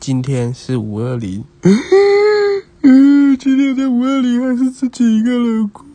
今天是五二零。嗯今天在五二零还是自己一个人过。